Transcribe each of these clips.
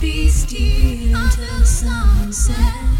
be still until sunset.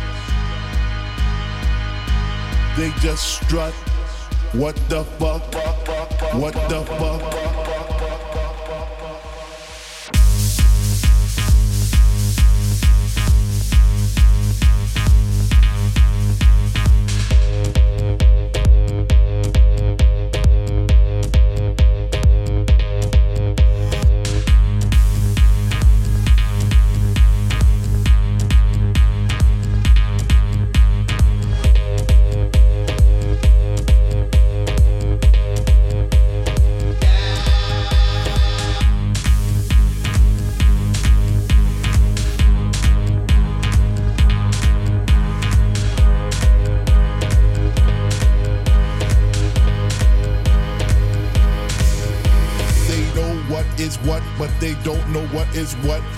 They just strut. What the fuck? What the fuck?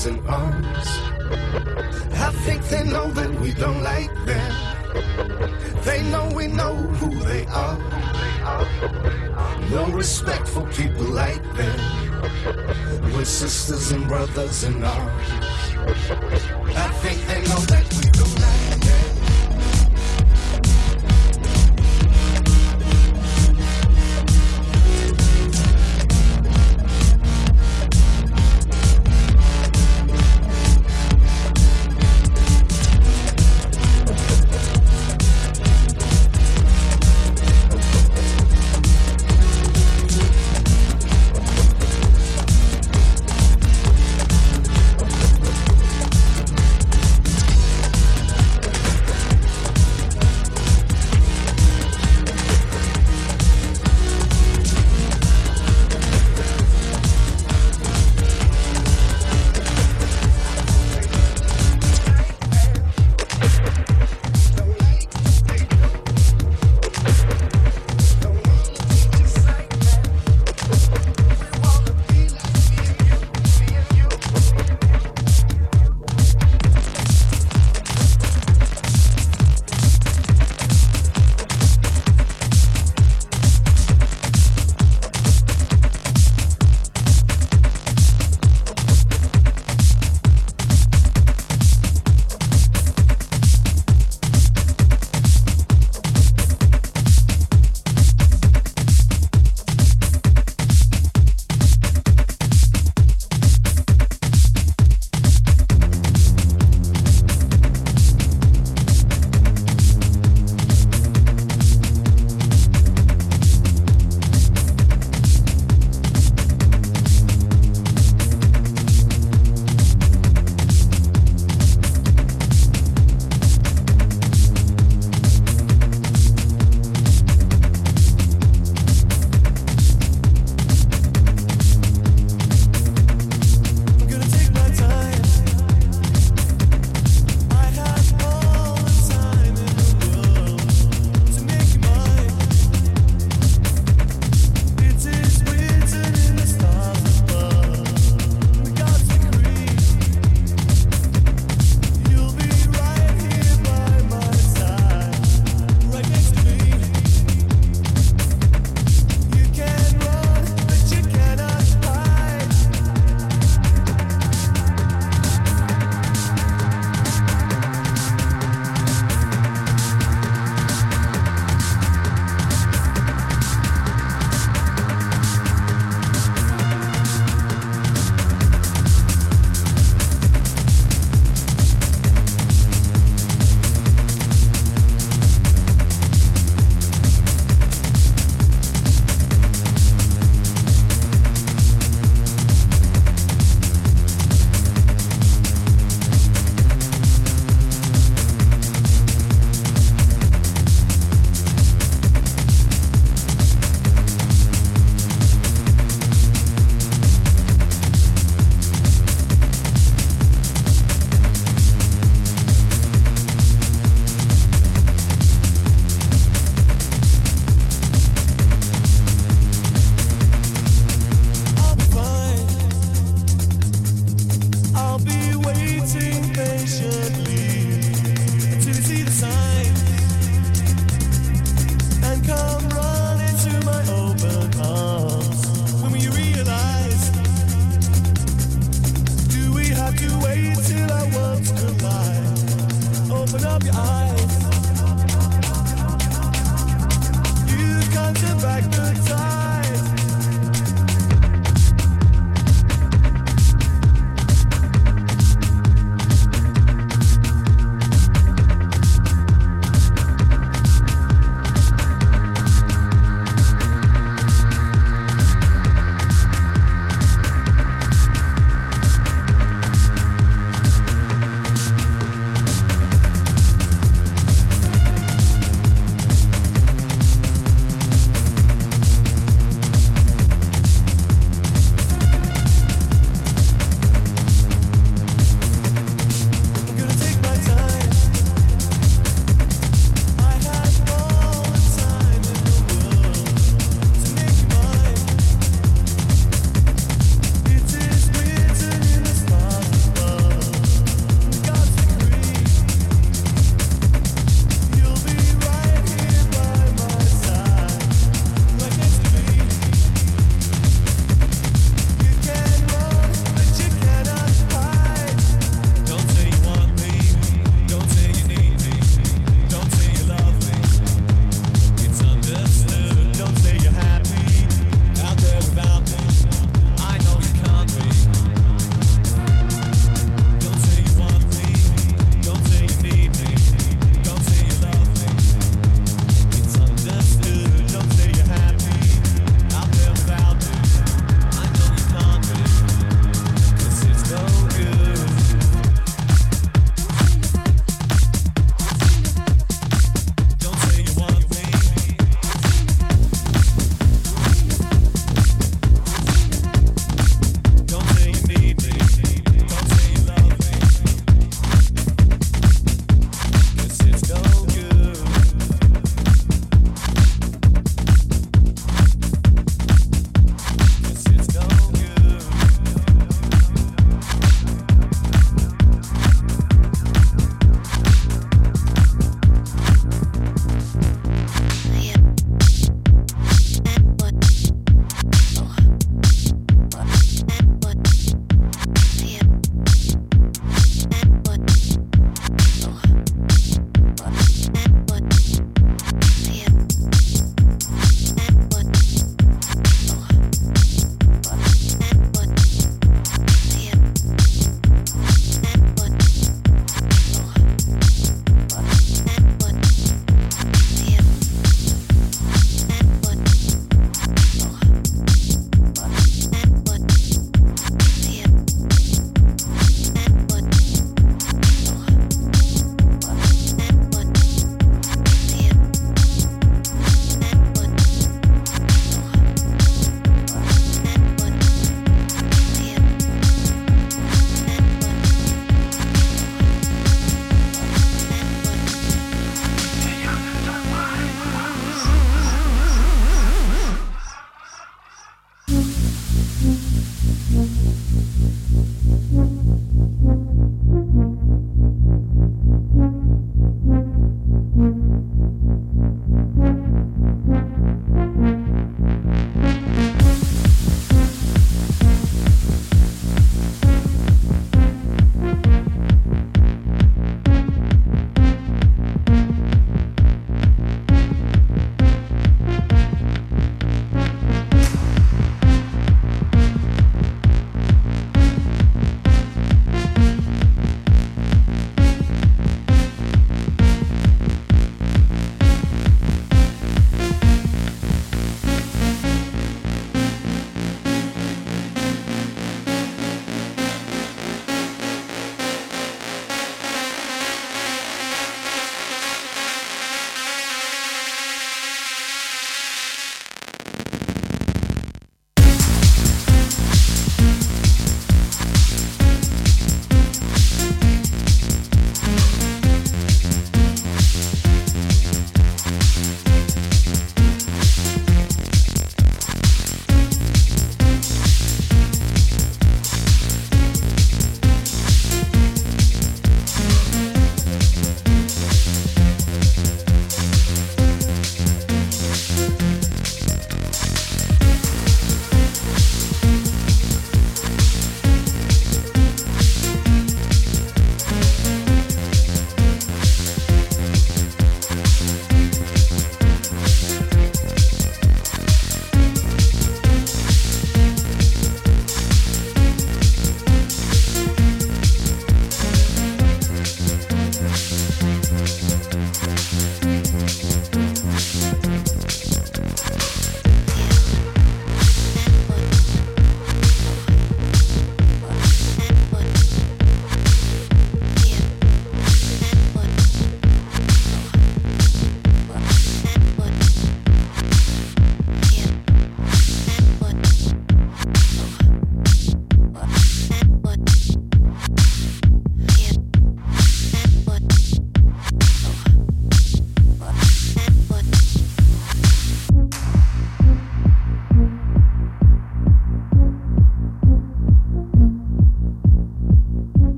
legs and arms. I think they know that we don't like them. They know we know who they are. No respect for people like them. We're sisters and brothers and